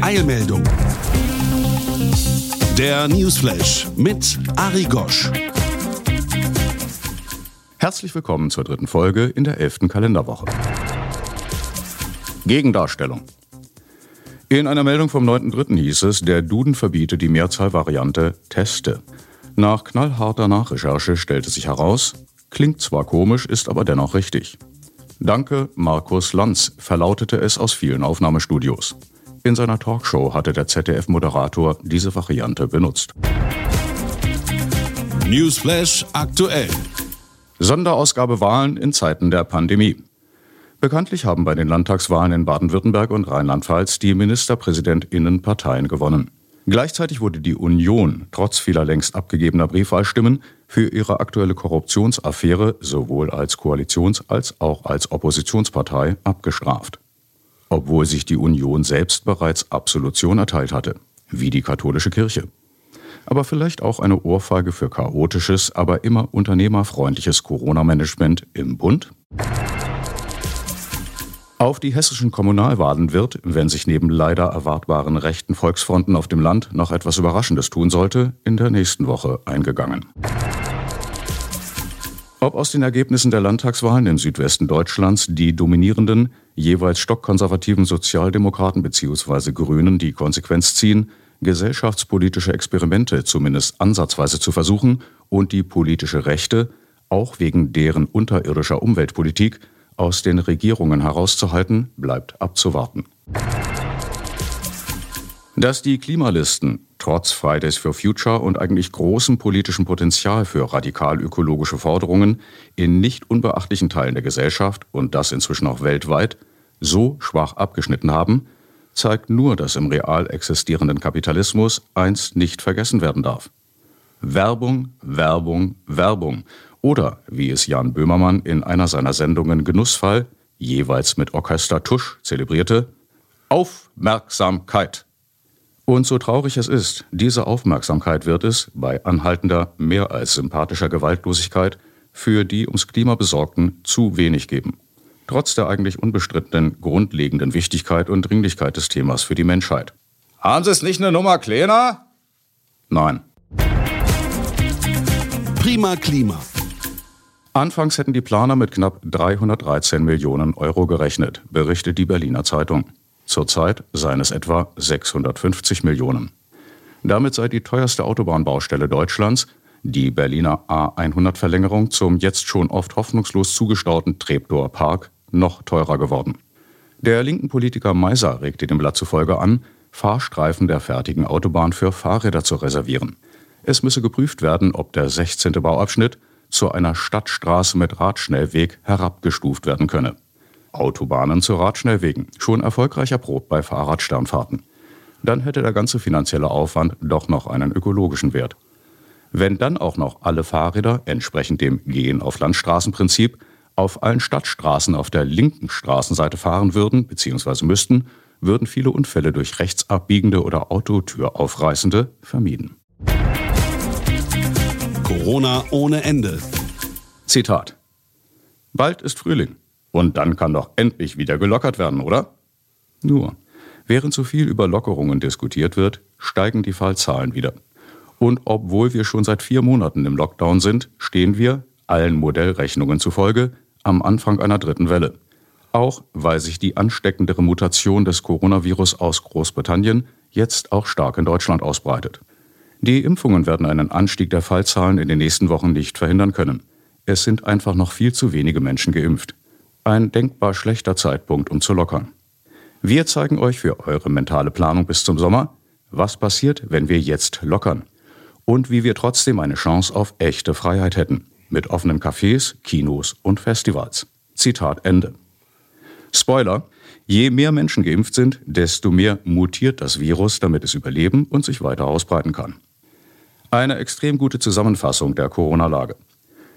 Eilmeldung. Der Newsflash mit Ari Gosch. Herzlich willkommen zur dritten Folge in der elften Kalenderwoche. Gegendarstellung. In einer Meldung vom 9.3. hieß es, der Duden verbiete die Mehrzahlvariante Teste. Nach knallharter Nachrecherche stellte sich heraus, klingt zwar komisch, ist aber dennoch richtig. Danke, Markus Lanz, verlautete es aus vielen Aufnahmestudios. In seiner Talkshow hatte der ZDF-Moderator diese Variante benutzt. Newsflash aktuell. Sonderausgabe Wahlen in Zeiten der Pandemie. Bekanntlich haben bei den Landtagswahlen in Baden-Württemberg und Rheinland-Pfalz die Ministerpräsidentinnenparteien gewonnen. Gleichzeitig wurde die Union, trotz vieler längst abgegebener Briefwahlstimmen, für ihre aktuelle Korruptionsaffäre sowohl als Koalitions- als auch als Oppositionspartei abgestraft. Obwohl sich die Union selbst bereits Absolution erteilt hatte, wie die katholische Kirche. Aber vielleicht auch eine Ohrfeige für chaotisches, aber immer unternehmerfreundliches Corona-Management im Bund? Auf die hessischen Kommunalwahlen wird, wenn sich neben leider erwartbaren rechten Volksfronten auf dem Land noch etwas Überraschendes tun sollte, in der nächsten Woche eingegangen. Ob aus den Ergebnissen der Landtagswahlen im Südwesten Deutschlands die dominierenden, jeweils stockkonservativen Sozialdemokraten bzw. Grünen die Konsequenz ziehen, gesellschaftspolitische Experimente zumindest ansatzweise zu versuchen und die politische Rechte, auch wegen deren unterirdischer Umweltpolitik, aus den Regierungen herauszuhalten, bleibt abzuwarten. Dass die Klimalisten trotz Fridays for Future und eigentlich großem politischem Potenzial für radikal ökologische Forderungen in nicht unbeachtlichen Teilen der Gesellschaft und das inzwischen auch weltweit so schwach abgeschnitten haben, zeigt nur, dass im real existierenden Kapitalismus eins nicht vergessen werden darf. Werbung, Werbung, Werbung oder, wie es Jan Böhmermann in einer seiner Sendungen Genussfall, jeweils mit Orchester Tusch, zelebrierte, Aufmerksamkeit. Und so traurig es ist, diese Aufmerksamkeit wird es, bei anhaltender, mehr als sympathischer Gewaltlosigkeit, für die ums Klima Besorgten zu wenig geben. Trotz der eigentlich unbestrittenen grundlegenden Wichtigkeit und Dringlichkeit des Themas für die Menschheit. Haben Sie es nicht eine Nummer kleiner? Nein. Prima Klima. Anfangs hätten die Planer mit knapp 313 Millionen Euro gerechnet, berichtet die Berliner Zeitung. Zurzeit seien es etwa 650 Millionen. Damit sei die teuerste Autobahnbaustelle Deutschlands, die Berliner A100-Verlängerung zum jetzt schon oft hoffnungslos zugestauten Treptower Park, noch teurer geworden. Der linken Politiker Meiser regte dem Blatt zufolge an, Fahrstreifen der fertigen Autobahn für Fahrräder zu reservieren. Es müsse geprüft werden, ob der 16. Bauabschnitt zu einer Stadtstraße mit Radschnellweg herabgestuft werden könne. Autobahnen zu Radschnellwegen, schon erfolgreich erprobt bei Fahrradsternfahrten. Dann hätte der ganze finanzielle Aufwand doch noch einen ökologischen Wert. Wenn dann auch noch alle Fahrräder, entsprechend dem Gehen auf Landstraßenprinzip, auf allen Stadtstraßen auf der linken Straßenseite fahren würden bzw. müssten, würden viele Unfälle durch rechtsabbiegende oder Autotüraufreißende vermieden. Corona ohne Ende. Zitat. Bald ist Frühling. Und dann kann doch endlich wieder gelockert werden, oder? Nur, während so viel über Lockerungen diskutiert wird, steigen die Fallzahlen wieder. Und obwohl wir schon seit vier Monaten im Lockdown sind, stehen wir, allen Modellrechnungen zufolge, am Anfang einer dritten Welle. Auch weil sich die ansteckendere Mutation des Coronavirus aus Großbritannien jetzt auch stark in Deutschland ausbreitet. Die Impfungen werden einen Anstieg der Fallzahlen in den nächsten Wochen nicht verhindern können. Es sind einfach noch viel zu wenige Menschen geimpft. Ein denkbar schlechter Zeitpunkt, um zu lockern. Wir zeigen euch für eure mentale Planung bis zum Sommer, was passiert, wenn wir jetzt lockern. Und wie wir trotzdem eine Chance auf echte Freiheit hätten. Mit offenen Cafés, Kinos und Festivals. Zitat Ende. Spoiler, je mehr Menschen geimpft sind, desto mehr mutiert das Virus, damit es überleben und sich weiter ausbreiten kann. Eine extrem gute Zusammenfassung der Corona-Lage.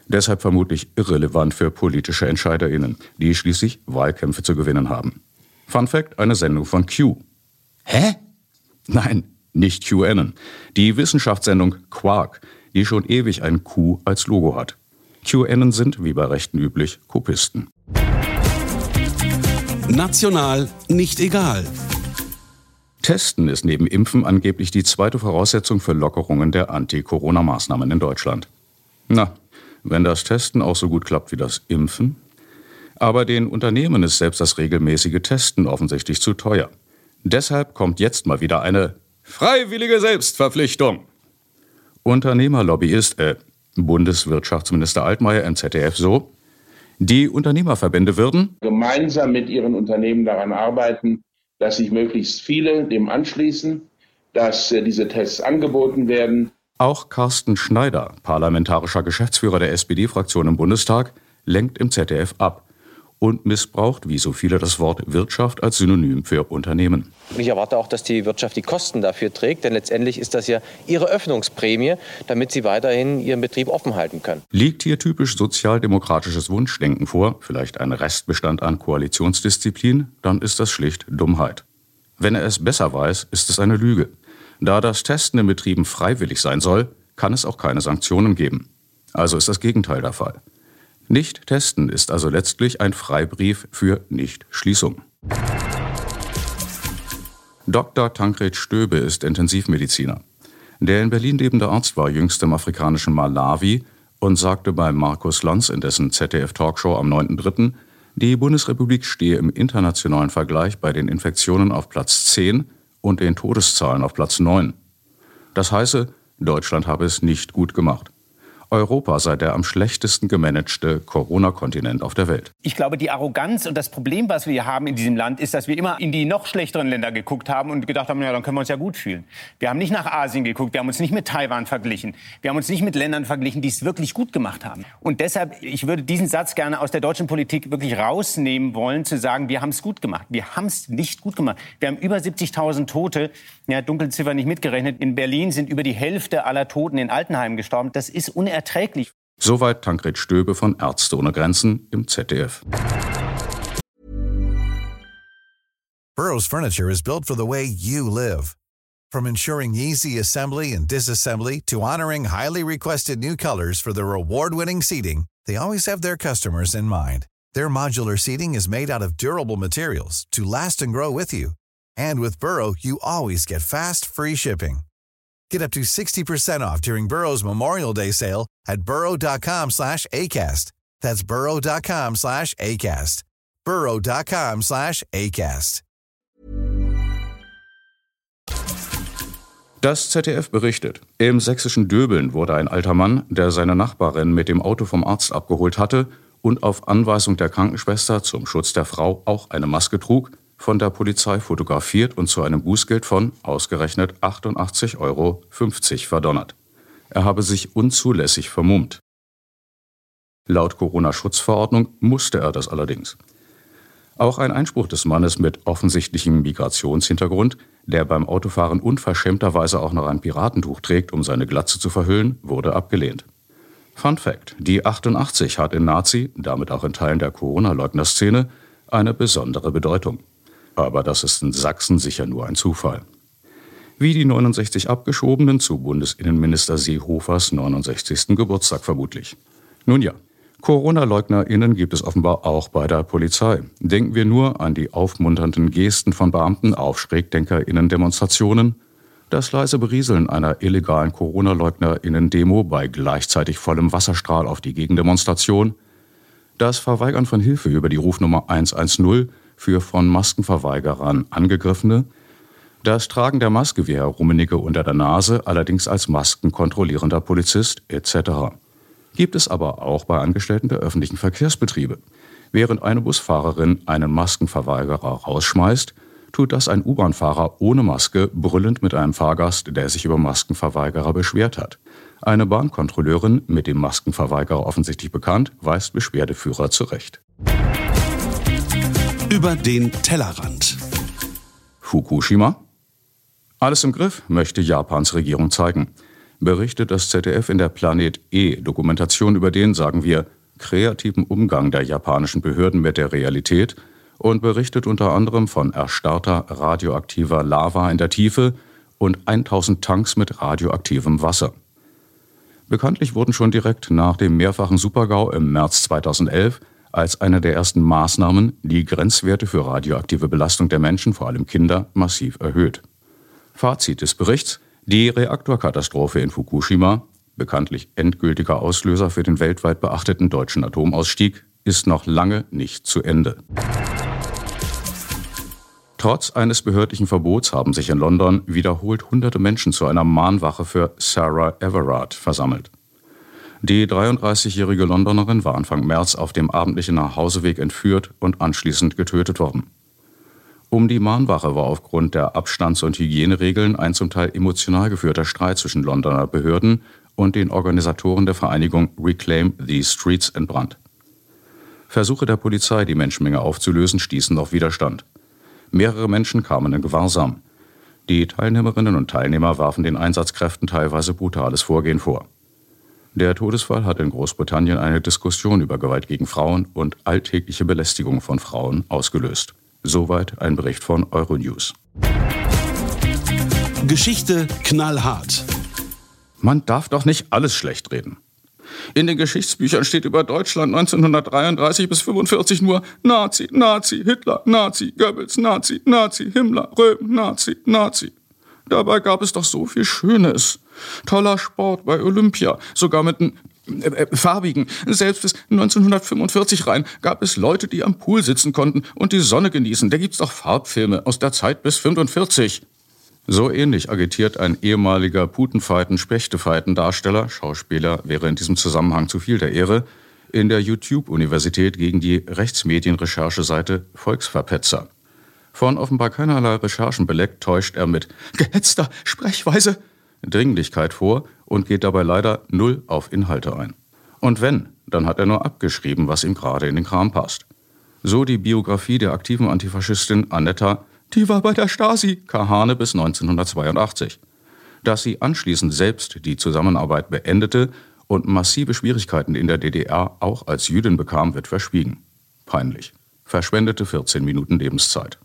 Deshalb vermutlich irrelevant für politische EntscheiderInnen, die schließlich Wahlkämpfe zu gewinnen haben. Fun Fact, eine Sendung von Q. Hä? Nein, nicht QAnon. Die Wissenschaftssendung Quark, die schon ewig ein Q als Logo hat. QAnon sind, wie bei Rechten üblich, Kopisten. National nicht egal. Testen ist neben Impfen angeblich die zweite Voraussetzung für Lockerungen der Anti-Corona-Maßnahmen in Deutschland. Na, wenn das Testen auch so gut klappt wie das Impfen? Aber den Unternehmen ist selbst das regelmäßige Testen offensichtlich zu teuer. Deshalb kommt jetzt mal wieder eine freiwillige Selbstverpflichtung. Unternehmerlobbyist, äh, Bundeswirtschaftsminister Altmaier im ZDF so, die Unternehmerverbände würden gemeinsam mit ihren Unternehmen daran arbeiten, dass sich möglichst viele dem anschließen, dass äh, diese Tests angeboten werden. Auch Carsten Schneider, parlamentarischer Geschäftsführer der SPD-Fraktion im Bundestag, lenkt im ZDF ab und missbraucht wie so viele das Wort Wirtschaft als Synonym für Unternehmen. Und ich erwarte auch, dass die Wirtschaft die Kosten dafür trägt, denn letztendlich ist das ja ihre Öffnungsprämie, damit sie weiterhin ihren Betrieb offen halten können. Liegt hier typisch sozialdemokratisches Wunschdenken vor, vielleicht ein Restbestand an Koalitionsdisziplin, dann ist das schlicht Dummheit. Wenn er es besser weiß, ist es eine Lüge. Da das Testen in Betrieben freiwillig sein soll, kann es auch keine Sanktionen geben. Also ist das Gegenteil der Fall. Nicht testen ist also letztlich ein Freibrief für Nichtschließung. Dr. Tankred Stöbe ist Intensivmediziner. Der in Berlin lebende Arzt war jüngst im afrikanischen Malawi und sagte bei Markus Lanz in dessen ZDF-Talkshow am 9.3., die Bundesrepublik stehe im internationalen Vergleich bei den Infektionen auf Platz 10 und den Todeszahlen auf Platz 9. Das heiße, Deutschland habe es nicht gut gemacht. Europa sei der am schlechtesten gemanagte Corona-Kontinent auf der Welt. Ich glaube, die Arroganz und das Problem, was wir haben in diesem Land, ist, dass wir immer in die noch schlechteren Länder geguckt haben und gedacht haben, ja, dann können wir uns ja gut fühlen. Wir haben nicht nach Asien geguckt, wir haben uns nicht mit Taiwan verglichen, wir haben uns nicht mit Ländern verglichen, die es wirklich gut gemacht haben. Und deshalb, ich würde diesen Satz gerne aus der deutschen Politik wirklich rausnehmen wollen, zu sagen, wir haben es gut gemacht. Wir haben es nicht gut gemacht. Wir haben über 70.000 Tote, ja, Dunkelziffer nicht mitgerechnet. In Berlin sind über die Hälfte aller Toten in Altenheimen gestorben. Das ist unerträglich unerträglich. Soweit Tankred Stöbe von Ärzte ohne Grenzen im ZDF. Burroughs Furniture is built for the way you live. From ensuring easy assembly and disassembly to honoring highly requested new colors for their award-winning seating, they always have their customers in mind. Their modular seating is made out of durable materials to last and grow with you. And with Burrow, you always get fast, free shipping. Get up to 60% off during Burrow's Memorial Day sale at burrow.com slash ACAST. That's burrow.com slash ACAST. burrow.com slash ACAST. Das ZDF berichtet, im sächsischen Döbeln wurde ein alter Mann, der seine Nachbarin mit dem Auto vom Arzt abgeholt hatte und auf Anweisung der Krankenschwester zum Schutz der Frau auch eine Maske trug, von der Polizei fotografiert und zu einem Bußgeld von ausgerechnet 88,50 Euro verdonnert. Er habe sich unzulässig vermummt. Laut Corona-Schutzverordnung musste er das allerdings. Auch ein Einspruch des Mannes mit offensichtlichem Migrationshintergrund, der beim Autofahren unverschämterweise auch noch ein Piratentuch trägt, um seine Glatze zu verhüllen, wurde abgelehnt. Fun Fact: Die 88 hat in Nazi, damit auch in Teilen der Corona-Leugner-Szene, eine besondere Bedeutung. Aber das ist in Sachsen sicher nur ein Zufall. Wie die 69 Abgeschobenen zu Bundesinnenminister Seehofers 69. Geburtstag vermutlich. Nun ja, Corona-LeugnerInnen gibt es offenbar auch bei der Polizei. Denken wir nur an die aufmunternden Gesten von Beamten auf SchrägdenkerInnen-Demonstrationen, das leise Berieseln einer illegalen Corona-LeugnerInnen-Demo bei gleichzeitig vollem Wasserstrahl auf die Gegendemonstration, das Verweigern von Hilfe über die Rufnummer 110 für von Maskenverweigerern Angegriffene, das Tragen der Maske wie Herr Rummenigge unter der Nase, allerdings als maskenkontrollierender Polizist etc. Gibt es aber auch bei Angestellten der öffentlichen Verkehrsbetriebe. Während eine Busfahrerin einen Maskenverweigerer rausschmeißt, tut das ein U-Bahn-Fahrer ohne Maske brüllend mit einem Fahrgast, der sich über Maskenverweigerer beschwert hat. Eine Bahnkontrolleurin, mit dem Maskenverweigerer offensichtlich bekannt, weist Beschwerdeführer zurecht. Über den Tellerrand. Fukushima? Alles im Griff, möchte Japans Regierung zeigen. Berichtet das ZDF in der Planet E-Dokumentation über den, sagen wir, kreativen Umgang der japanischen Behörden mit der Realität und berichtet unter anderem von erstarrter radioaktiver Lava in der Tiefe und 1000 Tanks mit radioaktivem Wasser. Bekanntlich wurden schon direkt nach dem mehrfachen Supergau im März 2011 als eine der ersten Maßnahmen die Grenzwerte für radioaktive Belastung der Menschen, vor allem Kinder, massiv erhöht. Fazit des Berichts: Die Reaktorkatastrophe in Fukushima, bekanntlich endgültiger Auslöser für den weltweit beachteten deutschen Atomausstieg, ist noch lange nicht zu Ende. Trotz eines behördlichen Verbots haben sich in London wiederholt hunderte Menschen zu einer Mahnwache für Sarah Everard versammelt. Die 33-jährige Londonerin war Anfang März auf dem abendlichen Nachhauseweg entführt und anschließend getötet worden. Um die Mahnwache war aufgrund der Abstands- und Hygieneregeln ein zum Teil emotional geführter Streit zwischen Londoner Behörden und den Organisatoren der Vereinigung Reclaim the Streets entbrannt. Versuche der Polizei, die Menschenmenge aufzulösen, stießen auf Widerstand. Mehrere Menschen kamen in Gewahrsam. Die Teilnehmerinnen und Teilnehmer warfen den Einsatzkräften teilweise brutales Vorgehen vor. Der Todesfall hat in Großbritannien eine Diskussion über Gewalt gegen Frauen und alltägliche Belästigung von Frauen ausgelöst. Soweit ein Bericht von Euronews. Geschichte knallhart. Man darf doch nicht alles schlecht reden. In den Geschichtsbüchern steht über Deutschland 1933 bis 45 nur Nazi, Nazi, Hitler, Nazi, Goebbels, Nazi, Nazi, Himmler, Röhm, Nazi, Nazi. Dabei gab es doch so viel Schönes. Toller Sport bei Olympia, sogar mit einem äh, äh, farbigen. Selbst bis 1945 rein gab es Leute, die am Pool sitzen konnten und die Sonne genießen. Da gibt's doch Farbfilme aus der Zeit bis 45. So ähnlich agitiert ein ehemaliger Putenfeiten-Spechtefeiten-Darsteller, Schauspieler wäre in diesem Zusammenhang zu viel der Ehre, in der YouTube-Universität gegen die Rechtsmedienrechercheseite Volksverpetzer. Von offenbar keinerlei Recherchen beleckt täuscht er mit gehetzter Sprechweise Dringlichkeit vor und geht dabei leider null auf Inhalte ein. Und wenn, dann hat er nur abgeschrieben, was ihm gerade in den Kram passt. So die Biografie der aktiven Antifaschistin Annetta die war bei der Stasi, Kahane bis 1982. Dass sie anschließend selbst die Zusammenarbeit beendete und massive Schwierigkeiten in der DDR auch als Jüdin bekam, wird verschwiegen. Peinlich. Verschwendete 14 Minuten Lebenszeit.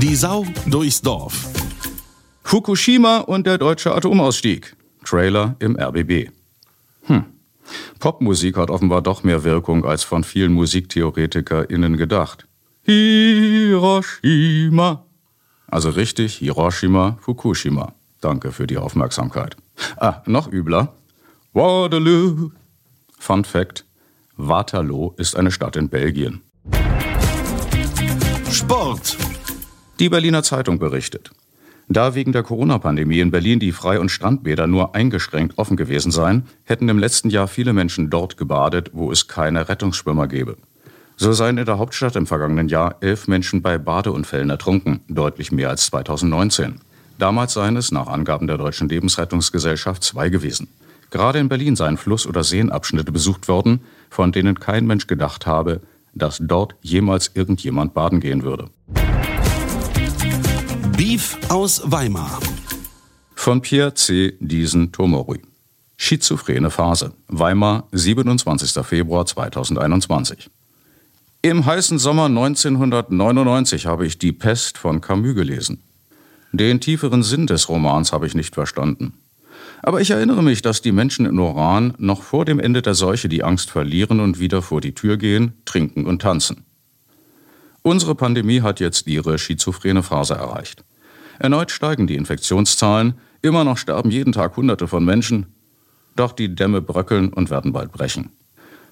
Die Sau durchs Dorf. Fukushima und der deutsche Atomausstieg. Trailer im RBB. Hm. Popmusik hat offenbar doch mehr Wirkung als von vielen MusiktheoretikerInnen gedacht. Hiroshima. Also richtig, Hiroshima, Fukushima. Danke für die Aufmerksamkeit. Ah, noch übler. Waterloo. Fun Fact: Waterloo ist eine Stadt in Belgien. Sport. Die Berliner Zeitung berichtet. Da wegen der Corona-Pandemie in Berlin die Frei- und Strandbäder nur eingeschränkt offen gewesen seien, hätten im letzten Jahr viele Menschen dort gebadet, wo es keine Rettungsschwimmer gäbe. So seien in der Hauptstadt im vergangenen Jahr elf Menschen bei Badeunfällen ertrunken, deutlich mehr als 2019. Damals seien es nach Angaben der Deutschen Lebensrettungsgesellschaft zwei gewesen. Gerade in Berlin seien Fluss- oder Seenabschnitte besucht worden, von denen kein Mensch gedacht habe, dass dort jemals irgendjemand baden gehen würde. Beef aus Weimar. Von Pierre C. Diesen Tomorui. Schizophrene Phase. Weimar, 27. Februar 2021. Im heißen Sommer 1999 habe ich Die Pest von Camus gelesen. Den tieferen Sinn des Romans habe ich nicht verstanden. Aber ich erinnere mich, dass die Menschen in Oran noch vor dem Ende der Seuche die Angst verlieren und wieder vor die Tür gehen, trinken und tanzen. Unsere Pandemie hat jetzt ihre schizophrene Phase erreicht. Erneut steigen die Infektionszahlen, immer noch sterben jeden Tag Hunderte von Menschen, doch die Dämme bröckeln und werden bald brechen.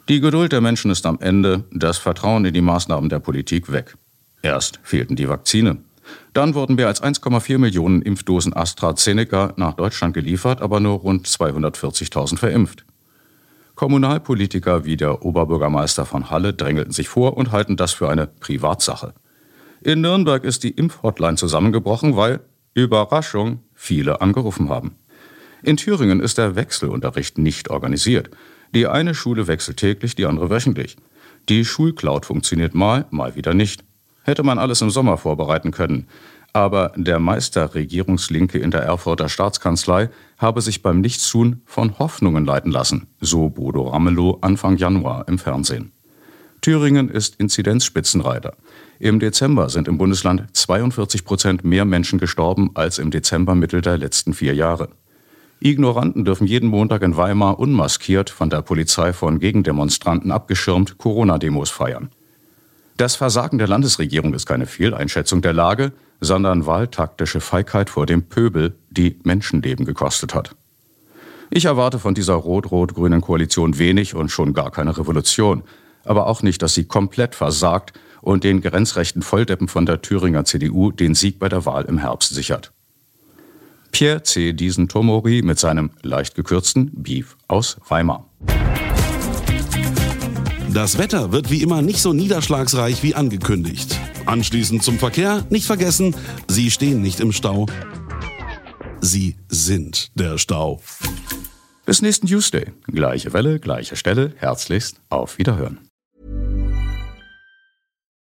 Die Geduld der Menschen ist am Ende, das Vertrauen in die Maßnahmen der Politik weg. Erst fehlten die Vakzine. Dann wurden mehr als 1,4 Millionen Impfdosen AstraZeneca nach Deutschland geliefert, aber nur rund 240.000 verimpft. Kommunalpolitiker wie der Oberbürgermeister von Halle drängelten sich vor und halten das für eine Privatsache. In Nürnberg ist die Impfhotline zusammengebrochen, weil, Überraschung, viele angerufen haben. In Thüringen ist der Wechselunterricht nicht organisiert. Die eine Schule wechselt täglich, die andere wöchentlich. Die Schulcloud funktioniert mal, mal wieder nicht. Hätte man alles im Sommer vorbereiten können. Aber der Meister Regierungslinke in der Erfurter Staatskanzlei habe sich beim Nichtstun von Hoffnungen leiten lassen, so Bodo Ramelow Anfang Januar im Fernsehen. Thüringen ist Inzidenzspitzenreiter. Im Dezember sind im Bundesland 42 Prozent mehr Menschen gestorben als im Dezembermittel der letzten vier Jahre. Ignoranten dürfen jeden Montag in Weimar unmaskiert von der Polizei von Gegendemonstranten abgeschirmt Corona-Demos feiern. Das Versagen der Landesregierung ist keine Fehleinschätzung der Lage, sondern wahltaktische Feigheit vor dem Pöbel, die Menschenleben gekostet hat. Ich erwarte von dieser rot-rot-grünen Koalition wenig und schon gar keine Revolution, aber auch nicht, dass sie komplett versagt und den grenzrechten Volldeppen von der Thüringer CDU den Sieg bei der Wahl im Herbst sichert. Pierre C. Diesen-Tomori mit seinem leicht gekürzten Beef aus Weimar. Das Wetter wird wie immer nicht so niederschlagsreich wie angekündigt. Anschließend zum Verkehr, nicht vergessen, Sie stehen nicht im Stau. Sie sind der Stau. Bis nächsten Tuesday. Gleiche Welle, gleiche Stelle. Herzlichst auf Wiederhören.